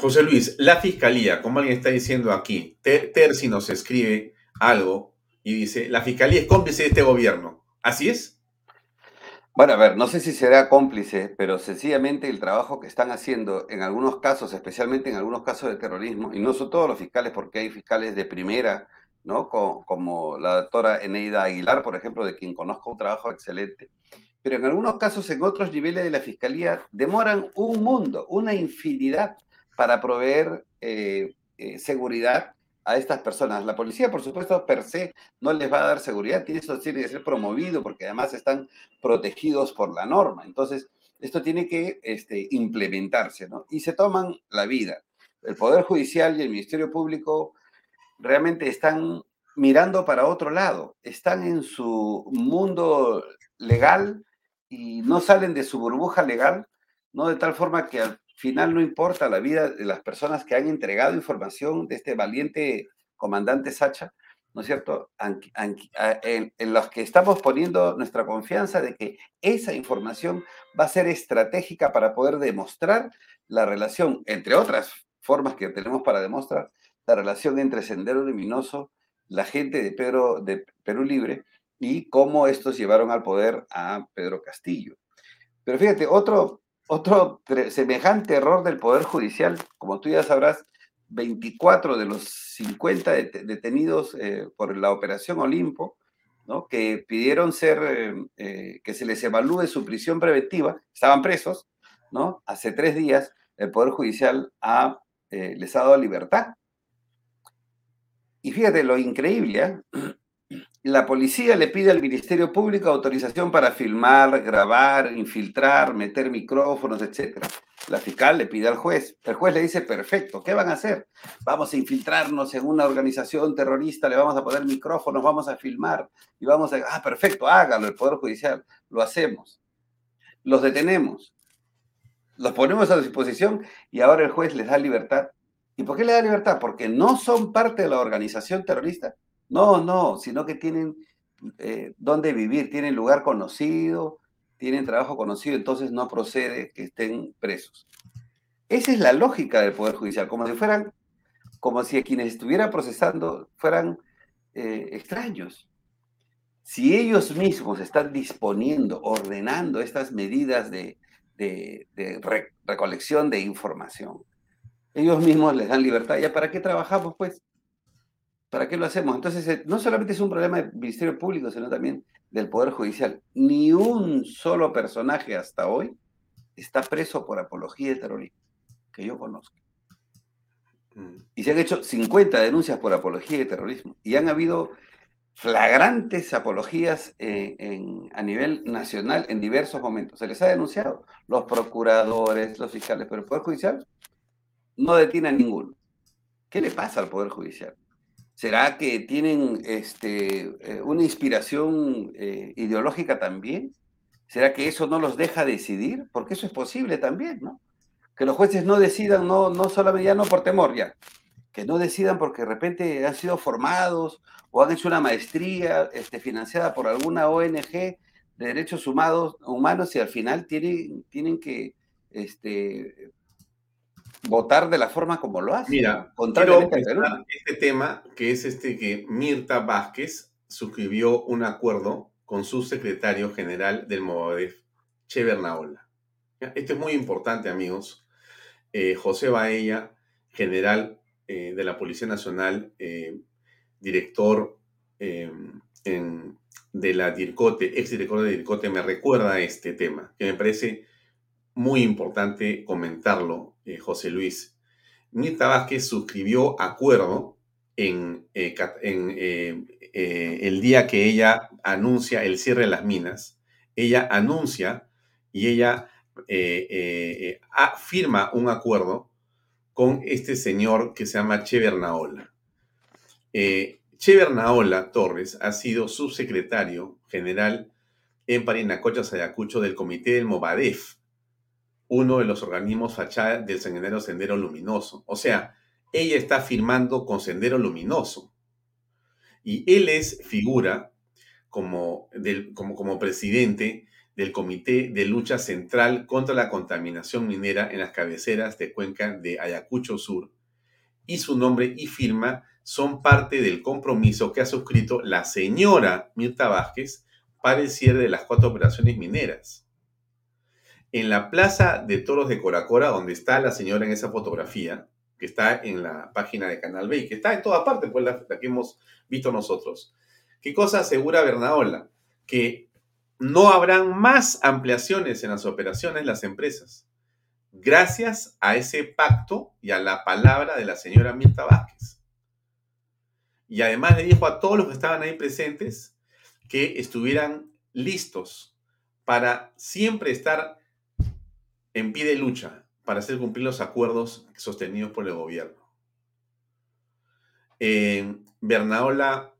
José Luis, la fiscalía, como alguien está diciendo aquí, Terci nos escribe algo y dice, la fiscalía es cómplice de este gobierno. ¿Así es? Bueno, a ver, no sé si será cómplice, pero sencillamente el trabajo que están haciendo en algunos casos, especialmente en algunos casos de terrorismo, y no son todos los fiscales, porque hay fiscales de primera ¿no? Como, la doctora Eneida Aguilar, por ejemplo, de quien conozco un trabajo excelente. Pero en algunos casos, en otros niveles de la fiscalía, demoran un mundo, una infinidad para proveer eh, eh, seguridad a estas personas. La policía, por supuesto, per se no les va a dar seguridad y eso tiene que ser promovido porque además están protegidos por la norma. Entonces, esto tiene que este, implementarse, ¿no? Y se toman la vida. El Poder Judicial y el Ministerio Público realmente están mirando para otro lado, están en su mundo legal y no salen de su burbuja legal, ¿no? De tal forma que final no importa la vida de las personas que han entregado información de este valiente comandante Sacha, ¿no es cierto? En, en, los que estamos poniendo nuestra confianza de que esa información va a ser estratégica para poder demostrar la relación, entre otras formas que tenemos para demostrar, la relación entre Sendero Luminoso, la gente de, Pedro, de Perú Libre y cómo estos llevaron al poder a Pedro Castillo. Pero fíjate, otro, otro semejante error del Poder Judicial, como tú ya sabrás, 24 de los 50 detenidos eh, por la Operación Olimpo, ¿no? que pidieron ser, eh, eh, que se les evalúe su prisión preventiva, estaban presos, ¿no? Hace tres días el Poder Judicial ha, les ha dado libertad y fíjate lo increíble, ¿eh? La policía le pide al Ministerio Público autorización para filmar, grabar, infiltrar, meter micrófonos, etc. La fiscal le pide al juez. El juez le dice, perfecto, ¿qué van a hacer? Vamos a infiltrarnos en una organización terrorista, le vamos a poner micrófonos, vamos a filmar y vamos a... Ah, perfecto, hágalo el Poder Judicial. Lo hacemos. Los detenemos. Los ponemos a disposición y ahora el juez les da libertad. ¿Y por qué le da libertad? Porque no son parte de la organización terrorista no, no, sino que tienen eh, dónde vivir, tienen lugar conocido, tienen trabajo conocido, entonces no procede que estén presos. Esa es la lógica del Poder Judicial, como si fueran, como si quienes estuvieran procesando fueran eh, extraños. Si ellos mismos están disponiendo, ordenando estas medidas de, recolección de información, ellos mismos les dan libertad, ¿ya para qué trabajamos pues? ¿Para qué lo hacemos? Entonces, eh, no solamente es un problema del Ministerio Público, sino también del Poder Judicial. Ni un solo personaje hasta hoy está preso por apología de terrorismo, que yo conozco. Mm. Y se han hecho 50 denuncias por apología de terrorismo. Y han habido flagrantes apologías eh, a nivel nacional en diversos momentos. Se les ha denunciado. Los procuradores, los fiscales, pero el Poder Judicial no detiene a ninguno. ¿Qué le pasa al Poder Judicial? ¿Será que tienen este, eh, una inspiración eh, ideológica también? ¿Será que eso no los deja decidir? Porque eso es posible también, ¿no? Que los jueces no decidan, no, no solamente ya no por temor ya, que no decidan porque de repente han sido formados o han hecho una maestría este, financiada por alguna ONG de derechos humanos, humanos y al final tienen, tienen que este, votar de la forma como lo hace. Mira, quiero este tema, que es este que Mirta Vázquez suscribió un acuerdo con su secretario general del Movadef, Che Bernaola. Esto es muy importante, amigos. Eh, José Baella, general eh, de la Policía Nacional, eh, director de la DIRCOTE, ex director de DIRCOTE, me recuerda este tema, que me parece muy importante comentarlo, eh, José Luis. Mirta Vázquez suscribió acuerdo en, eh, eh, el día que ella anuncia el cierre de las minas. Ella anuncia y ella firma un acuerdo con este señor que se llama Che Bernaola. che Bernaola Torres ha sido subsecretario general en Parinacocha, Sayacucho del Comité del Movadef, uno de los organismos fachada del Sendero Sendero Luminoso. O sea, ella está firmando con Sendero Luminoso. Y él es figura como, como, como presidente del Comité de Lucha Central contra la Contaminación Minera en las cabeceras de Cuenca de Ayacucho Sur. Y su nombre y firma son parte del compromiso que ha suscrito la señora Mirta Vázquez para el cierre de las cuatro operaciones mineras en la plaza de toros de Coracora, donde está la señora en esa fotografía, que está en la página de Canal B y que está en toda parte, pues la, que hemos visto nosotros. ¿Qué cosa asegura Bernaola? Que no habrán más ampliaciones en las operaciones de las empresas, gracias a ese pacto y a la palabra de la señora Mirta Vázquez. Y además le dijo a todos los que estaban ahí presentes que estuvieran listos para siempre estar en pie de lucha para hacer cumplir los acuerdos sostenidos por el gobierno. Bernaola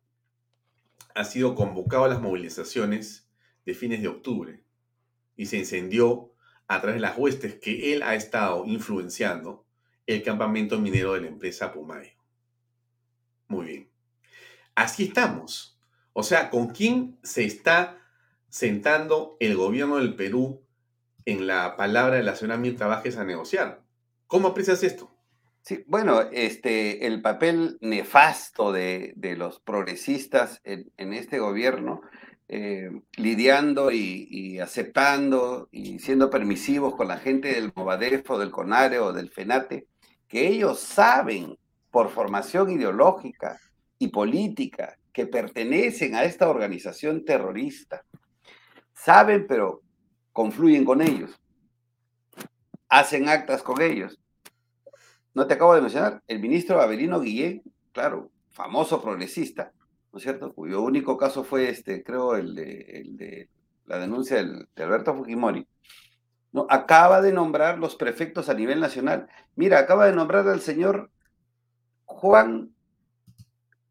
ha sido convocado a las movilizaciones de fines de octubre y se incendió a través de las huestes que él ha estado influenciando el campamento minero de la empresa Pumayo. Muy bien. Así estamos. O sea, ¿con quién se está sentando el gobierno del Perú en la palabra de la señora Mirta a negociar. ¿Cómo aprecias esto? Sí, bueno, este, el papel nefasto de, los progresistas en, este gobierno, eh, lidiando y, aceptando y siendo permisivos con la gente del Movadef o del CONARE o del FENATE, que ellos saben por formación ideológica y política que pertenecen a esta organización terrorista. Saben, pero confluyen con ellos, hacen actas con ellos. No te acabo de mencionar, el ministro Avelino Guillén, claro, famoso progresista, ¿no es cierto? Cuyo único caso fue este, creo, el de, la denuncia de Alberto Fujimori. Acaba de nombrar los prefectos a nivel nacional. Mira, acaba de nombrar al señor Juan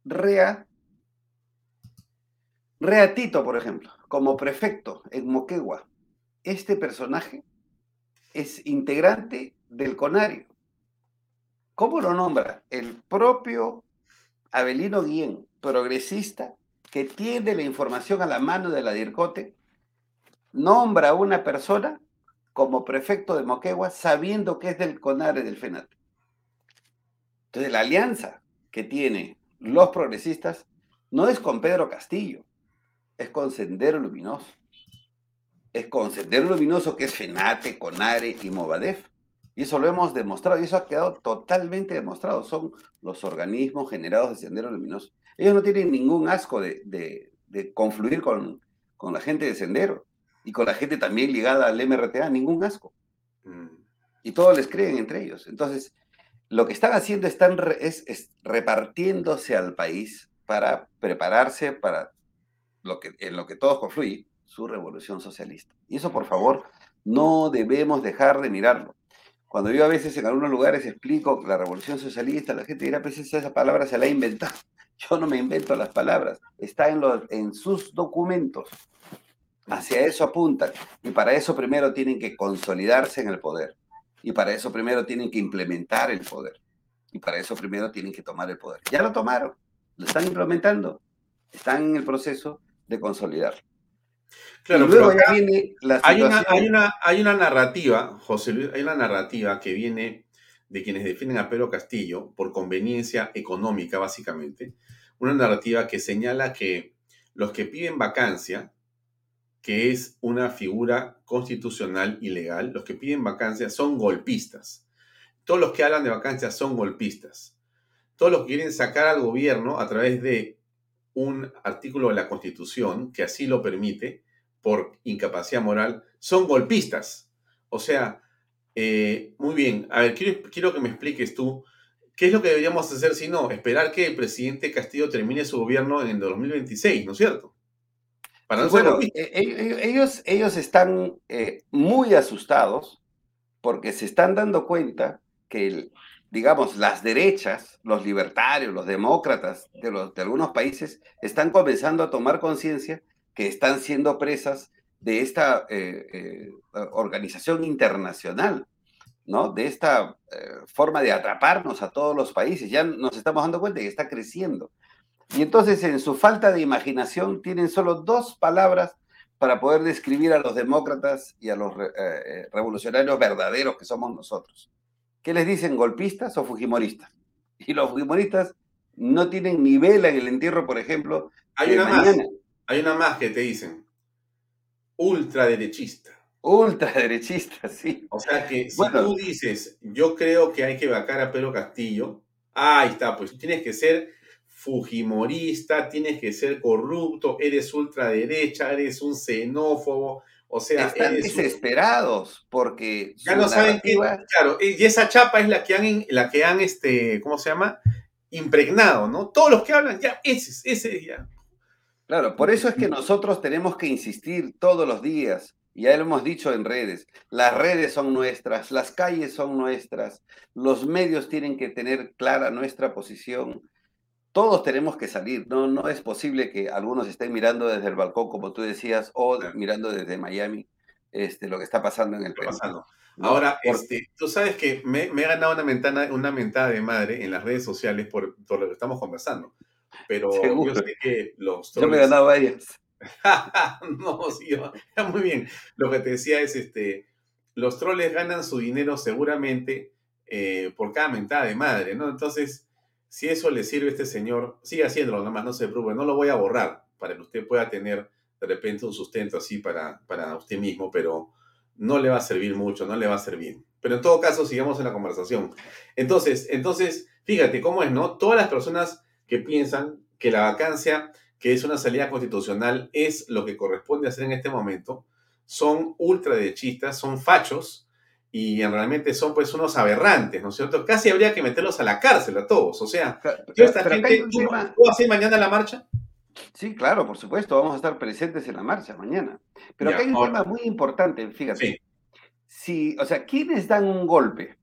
Rea, Rea Tito, por ejemplo, como prefecto en Moquegua. Este personaje es integrante del CONARIO. ¿Cómo lo nombra? El propio Abelino Guillén, progresista, que tiene la información a la mano de la DIRCOTE, nombra a una persona como prefecto de Moquegua sabiendo que es del CONARE del FENAT. Entonces la alianza que tienen los progresistas no es con Pedro Castillo, es con Sendero Luminoso. Es con Sendero Luminoso que es FENATE, CONARE y Movadef. Y eso lo hemos demostrado, y eso ha quedado totalmente demostrado. Son los organismos generados de Sendero Luminoso. Ellos no tienen ningún asco de, de, confluir con, con la gente de Sendero y con la gente también ligada al MRTA, ningún asco. Mm. Y todos les creen entre ellos. Entonces, lo que están haciendo están es, repartiéndose al país para prepararse para lo que, en lo que todos confluyen, su revolución socialista. Y eso, por favor, no debemos dejar de mirarlo. Cuando yo a veces en algunos lugares explico la revolución socialista, la gente dirá, pues esa palabra se la ha inventado. Yo no me invento las palabras, está en, los, en sus documentos. Hacia eso apuntan. Y para eso primero tienen que consolidarse en el poder. Y para eso primero tienen que implementar el poder. Y para eso primero tienen que tomar el poder. Ya lo tomaron, lo están implementando. Están en el proceso de consolidar. Claro, luego viene la hay una, hay, una, hay una narrativa, José Luis, hay una narrativa que viene de quienes defienden a Pedro Castillo por conveniencia económica, básicamente. Una narrativa que señala que los que piden vacancia que es una figura constitucional ilegal. Los que piden vacancia son golpistas. Todos los que hablan de vacancia son golpistas. Todos los que quieren sacar al gobierno a través de un artículo de la Constitución que así lo permite por incapacidad moral son golpistas. O sea, eh, muy bien, a ver, quiero, quiero que me expliques tú qué es lo que deberíamos hacer si no, esperar que el presidente Castillo termine su gobierno en el 2026, ¿no es cierto? bueno, e, e, ellos, ellos están eh, muy asustados porque se están dando cuenta que, digamos, las derechas, los libertarios, los demócratas de, los, de algunos países están comenzando a tomar conciencia que están siendo presas de esta eh, eh, organización internacional, ¿no? De esta forma de atraparnos a todos los países. Ya nos estamos dando cuenta que está creciendo. Y entonces en su falta de imaginación tienen solo dos palabras para poder describir a los demócratas y a los eh, eh, revolucionarios verdaderos que somos nosotros. ¿Qué les dicen, golpistas o fujimoristas? Y los fujimoristas no tienen ni vela en el entierro, por ejemplo. Hay una más. Hay una más que te dicen. Ultraderechista. Ultraderechista, sí. O sea que si tú dices, yo creo que hay que vacar a Pedro Castillo, ahí está, pues tienes que ser fujimorista, tienes que ser corrupto, eres ultraderecha, eres un xenófobo, o sea, están desesperados porque ya no saben qué, claro, y esa chapa es la que han, la que han, este, ¿cómo se llama? Impregnado, ¿no? Todos los que hablan, ya, ese, ese, ya. Claro, por eso es que nosotros tenemos que insistir todos los días, ya lo hemos dicho en redes, las redes son nuestras, las calles son nuestras, los medios tienen que tener clara nuestra posición, todos tenemos que salir, no, no es posible que algunos estén mirando desde el balcón, como tú decías, o mirando desde Miami este, lo que está pasando en el país. Ahora, este, tú sabes que me, he ganado una, ventana, una mentada de madre en las redes sociales por, lo que estamos conversando. Pero yo sé que los Yo me he ganado varias. no, sí, muy bien. Lo que te decía es, este, los troles ganan su dinero seguramente eh, por cada mentada de madre, ¿no? Entonces, si eso le sirve a este señor, siga haciéndolo, nada más no se preocupe, no lo voy a borrar para que usted pueda tener de repente un sustento así para, para usted mismo, pero no le va a servir mucho, no le va a servir. Pero en todo caso, sigamos en la conversación. Entonces, entonces, fíjate cómo es, ¿no? Todas las personas que piensan que la vacancia, que es una salida constitucional, es lo que corresponde hacer en este momento, son ultraderechistas, son fachos, y realmente son pues unos aberrantes, ¿no es cierto? Casi habría que meterlos a la cárcel a todos, o sea, ¿tú, esta gente, ¿tú, vas a ir mañana a la marcha? Sí, claro, por supuesto, vamos a estar presentes en la marcha mañana. Pero Ya, acá hay un ahora- tema muy importante, fíjate. Sí. Si, o sea, ¿quiénes dan un golpe?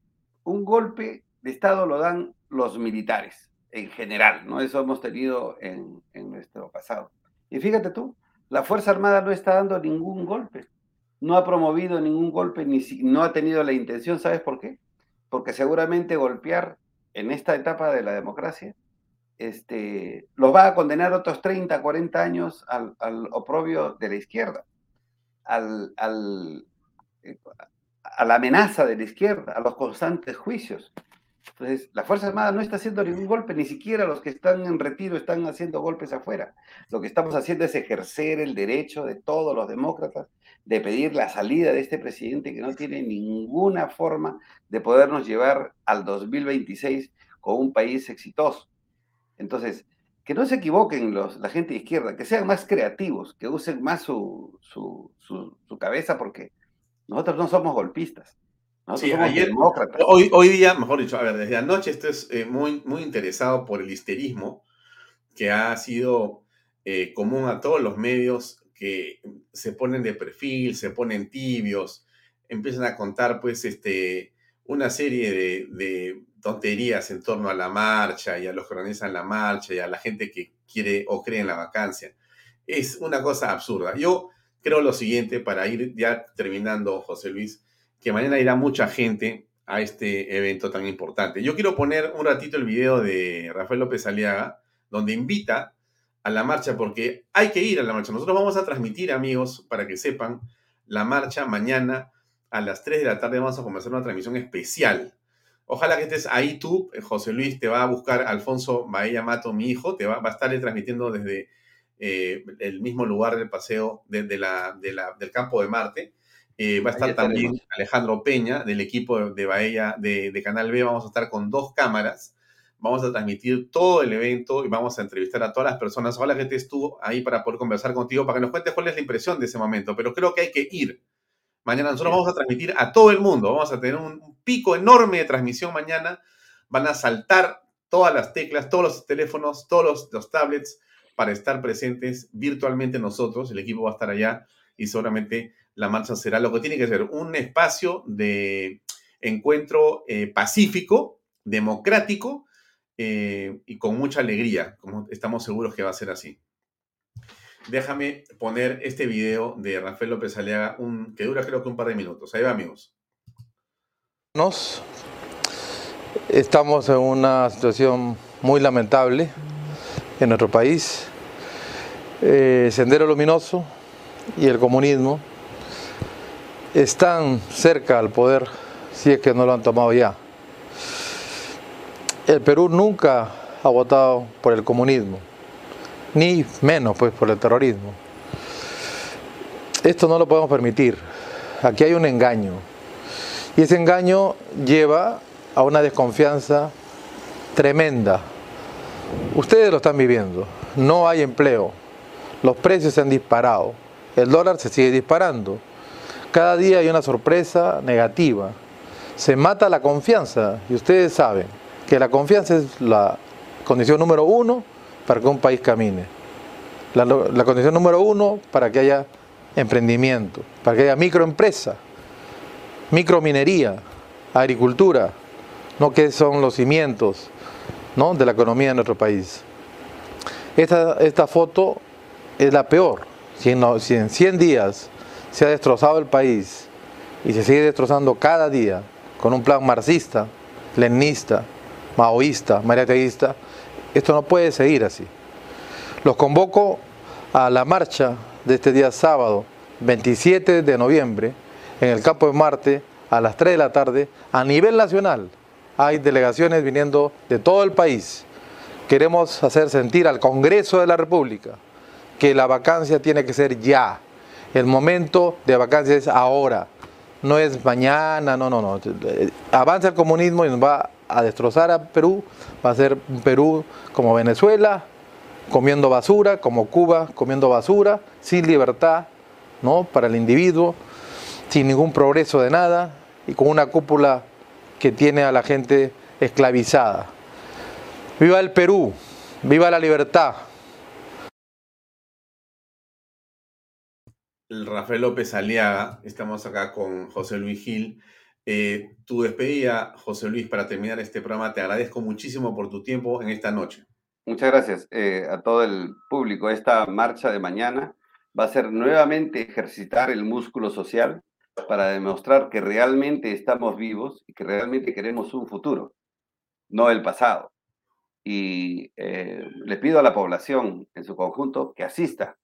Un golpe de Estado lo dan los militares, en general, ¿no? Eso hemos tenido en, en nuestro pasado. Y fíjate tú, la Fuerza Armada no está dando ningún golpe, no ha promovido ningún golpe, ni si- no ha tenido la intención, ¿sabes por qué? Porque seguramente golpear en esta etapa de la democracia este, los va a condenar otros 30, 40 años al, al oprobio de la izquierda, al, al, eh, a la amenaza de la izquierda, a los constantes juicios. Entonces, la Fuerza Armada no está haciendo ningún golpe, ni siquiera los que están en retiro están haciendo golpes afuera. Lo que estamos haciendo es ejercer el derecho de todos los demócratas de pedir la salida de este presidente que no tiene ninguna forma de podernos llevar al 2026 con un país exitoso. Entonces, que no se equivoquen los, la gente de izquierda, que sean más creativos, que usen más su, su, su- su cabeza, porque nosotros no somos golpistas, nosotros Sí, somos ayer- demócratas. Hoy, hoy día, mejor dicho, a ver, desde anoche estoy eh, muy, muy interesado por el histerismo que ha sido eh, común a todos los medios que se ponen de perfil, se ponen tibios, empiezan a contar pues este, una serie de, de tonterías en torno a la marcha y a los que organizan la marcha y a la gente que quiere o cree en la vacancia. Es una cosa absurda. Yo creo lo siguiente, para ir ya terminando, José Luis, que mañana irá mucha gente a este evento tan importante. Yo quiero poner un ratito el video de Rafael López Aliaga, donde invita a la marcha, porque hay que ir a la marcha. Nosotros vamos a transmitir, amigos, para que sepan, la marcha mañana a las 3 de la tarde. Vamos a comenzar una transmisión especial. Ojalá que estés ahí tú, eh, José Luis, te va a buscar Alfonso Bahía Mato, mi hijo, te va, va a estar transmitiendo desde eh, el mismo lugar del paseo de, de la, de la- del campo de Marte. Eh, va a estar también. Alejandro Peña del equipo de, de Bahía de, de Canal B. Vamos a estar con dos cámaras. Vamos a transmitir todo el evento y vamos a entrevistar a todas las personas. Ojalá que estés tú ahí para poder conversar contigo, para que nos cuentes cuál es la impresión de ese momento. Pero creo que hay que ir. Mañana nosotros vamos a transmitir a todo el mundo. Vamos a tener un, un pico enorme de transmisión mañana. Van a saltar todas las teclas, todos los teléfonos, todos los, los tablets para estar presentes virtualmente nosotros. El equipo va a estar allá y seguramente la marcha será lo que tiene que ser, un espacio de encuentro eh, pacífico, democrático eh, y con mucha alegría, como estamos seguros que va a ser así. Déjame poner este video de Rafael López Aliaga, un, que dura creo que un par de minutos. Ahí va, amigos. Nos estamos en una situación muy lamentable en nuestro país. Eh, Sendero Luminoso y el comunismo están cerca al poder, si es que no lo han tomado ya. El Perú nunca ha votado por el comunismo, ni menos pues por el terrorismo. Esto no lo podemos permitir. Aquí hay un engaño. Y ese engaño lleva a una desconfianza tremenda. Ustedes lo están viviendo. No hay empleo. Los precios se han disparado. El dólar se sigue disparando. Cada día hay una sorpresa negativa. Se mata la confianza. Y ustedes saben que la confianza es la condición número uno para que un país camine. La, condición número uno para que haya emprendimiento, para que haya microempresa microminería, agricultura, ¿no? que son los cimientos ¿no? de la economía de nuestro país. Esta, esta foto es la peor. Si en, si en 100 días se ha destrozado el país y se sigue destrozando cada día con un plan marxista, leninista, maoísta, mariateísta, esto no puede seguir así. Los convoco a la marcha de este día sábado, 27 de noviembre, en el campo de Marte, a las 3 de la tarde, a nivel nacional. Hay delegaciones viniendo de todo el país. Queremos hacer sentir al Congreso de la República que la vacancia tiene que ser ya. El momento de vacancia es ahora, no es mañana, no, no, no. Avanza el comunismo y nos va a destrozar a Perú. Va a ser un Perú como Venezuela, comiendo basura, como Cuba, comiendo basura, sin libertad ¿no? para el individuo, sin ningún progreso de nada y con una cúpula que tiene a la gente esclavizada. Viva el Perú, viva la libertad, Rafael López Aliaga. Estamos acá con José Luis Gil. Eh, tu despedida, José Luis, para terminar este programa. Te agradezco muchísimo por tu tiempo en esta noche. Muchas gracias eh, a todo el público. Esta marcha de mañana va a ser nuevamente ejercitar el músculo social para demostrar que realmente estamos vivos y que realmente queremos un futuro, no el pasado. Y eh, le pido a la población en su conjunto que asista,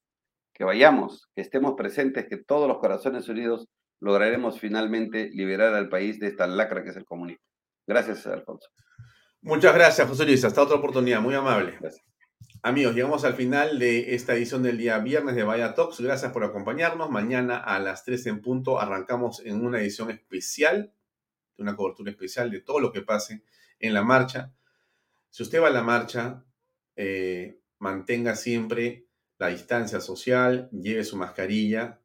que vayamos, que estemos presentes, que todos los corazones unidos lograremos finalmente liberar al país de esta lacra que es el comunismo. Gracias, Alfonso. Muchas gracias, José Luis. Hasta otra oportunidad. Muy amable. Gracias. Amigos, llegamos al final de esta edición del día viernes de Vaya Talks. Gracias por acompañarnos. Mañana a las 3 en punto arrancamos en una edición especial, una cobertura especial de todo lo que pase en la marcha. Si usted va a la marcha, eh, mantenga siempre la distancia social, lleve su mascarilla,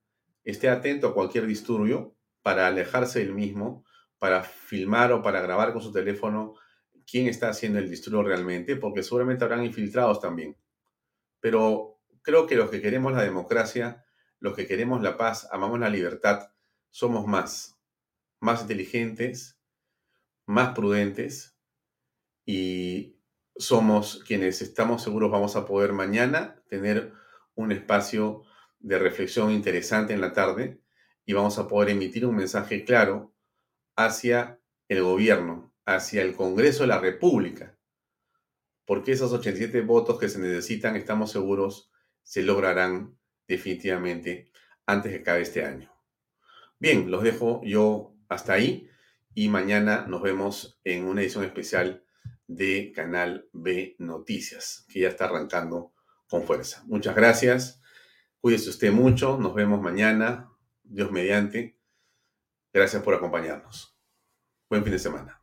esté atento a cualquier disturbio para alejarse del mismo, para filmar o para grabar con su teléfono quién está haciendo el disturbio realmente, porque seguramente habrán infiltrados también. Pero creo que los que queremos la democracia, los que queremos la paz, amamos la libertad, somos más, más inteligentes, más prudentes y somos quienes estamos seguros vamos a poder mañana tener un espacio de reflexión interesante en la tarde y vamos a poder emitir un mensaje claro hacia el gobierno, hacia el Congreso de la República, porque esos 87 votos que se necesitan, estamos seguros, se lograrán definitivamente antes de que acabe este año. Bien, los dejo yo hasta ahí y mañana nos vemos en una edición especial de Canal B Noticias, que ya está arrancando con fuerza. Muchas gracias, cuídese usted mucho, nos vemos mañana, Dios mediante. Gracias por acompañarnos. Buen fin de semana.